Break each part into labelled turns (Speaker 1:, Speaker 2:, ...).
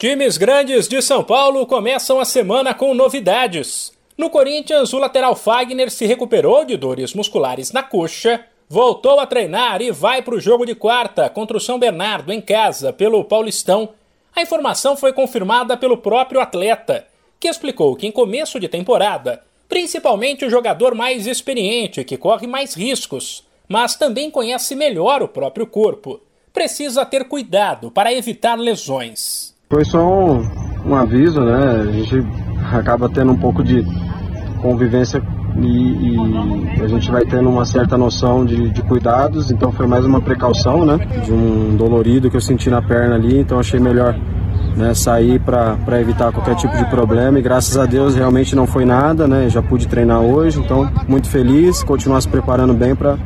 Speaker 1: Times grandes de São Paulo começam a semana com novidades. No Corinthians, o lateral Fagner se recuperou de dores musculares na coxa, voltou a treinar e vai para o jogo de quarta contra o São Bernardo em casa pelo Paulistão. A informação foi confirmada pelo próprio atleta, que explicou que em começo de temporada, principalmente o jogador mais experiente, que corre mais riscos, mas também conhece melhor o próprio corpo, precisa ter cuidado para evitar lesões.
Speaker 2: Foi só um, um aviso, né? A gente acaba tendo um pouco de convivência e, e, a gente vai tendo uma certa noção de, de, cuidados, então foi mais uma precaução, né? De um dolorido que eu senti na perna ali, então achei melhor né, sair para evitar qualquer tipo de problema e graças a Deus realmente não foi nada, né? Já pude treinar hoje, então muito feliz, continuar se preparando bem para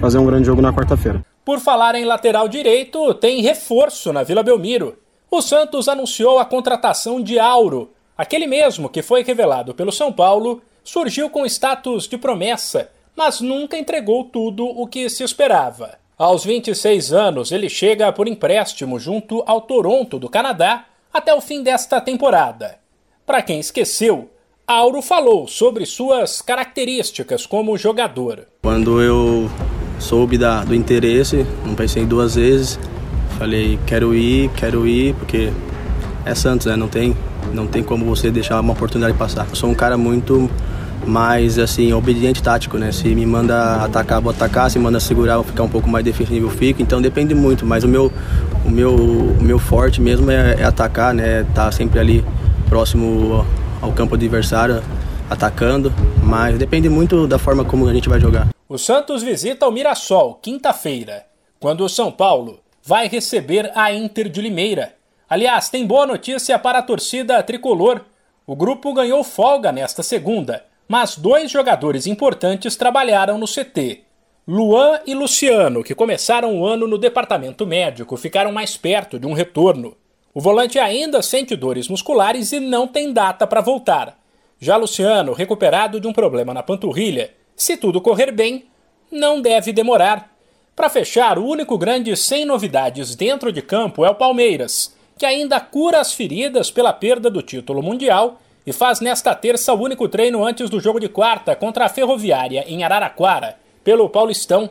Speaker 2: fazer um grande jogo na quarta-feira.
Speaker 1: Por falar em lateral direito, tem reforço na Vila Belmiro. O Santos anunciou a contratação de Auro. Aquele mesmo que foi revelado pelo São Paulo surgiu com status de promessa, mas nunca entregou tudo o que se esperava. Aos 26 anos, ele chega por empréstimo junto ao Toronto do Canadá até o fim desta temporada. Para quem esqueceu, Auro falou sobre suas características como jogador.
Speaker 3: Quando eu soube da, do interesse, não pensei duas vezes, Falei, quero ir, quero ir, porque é Santos, né? Não tem, não tem como você deixar uma oportunidade passar. Eu sou um cara muito mais, assim, obediente tático, né? Se me manda atacar, vou atacar. Se manda segurar, vou ficar um pouco mais defensivo, eu fico. Então depende muito, mas o meu, o meu, o meu forte mesmo é, é atacar, né? Tá sempre ali próximo ao campo adversário, atacando. Mas depende muito da forma como a gente vai jogar.
Speaker 1: O Santos visita o Mirassol, quinta-feira, quando o São Paulo vai receber a Inter de Limeira. Aliás, tem boa notícia para a torcida tricolor. O grupo ganhou folga nesta segunda, mas dois jogadores importantes trabalharam no CT. Luan e Luciano, que começaram o ano no departamento médico, ficaram mais perto de um retorno. O volante ainda sente dores musculares e não tem data para voltar. Já Luciano, recuperado de um problema na panturrilha, se tudo correr bem, não deve demorar. Para fechar, o único grande sem novidades dentro de campo é o Palmeiras, que ainda cura as feridas pela perda do título mundial e faz nesta terça o único treino antes do jogo de quarta contra a Ferroviária em Araraquara, pelo Paulistão.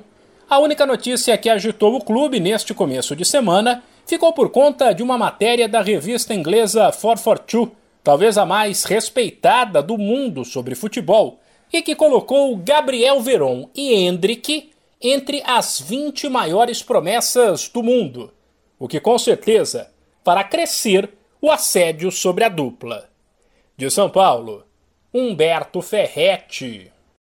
Speaker 1: A única notícia que agitou o clube neste começo de semana ficou por conta de uma matéria da revista inglesa 442, talvez a mais respeitada do mundo sobre futebol, e que colocou Gabriel Veron e Hendrick entre as 20 maiores promessas do mundo, o que com certeza fará crescer o assédio sobre a dupla. De São Paulo, Humberto Ferretti.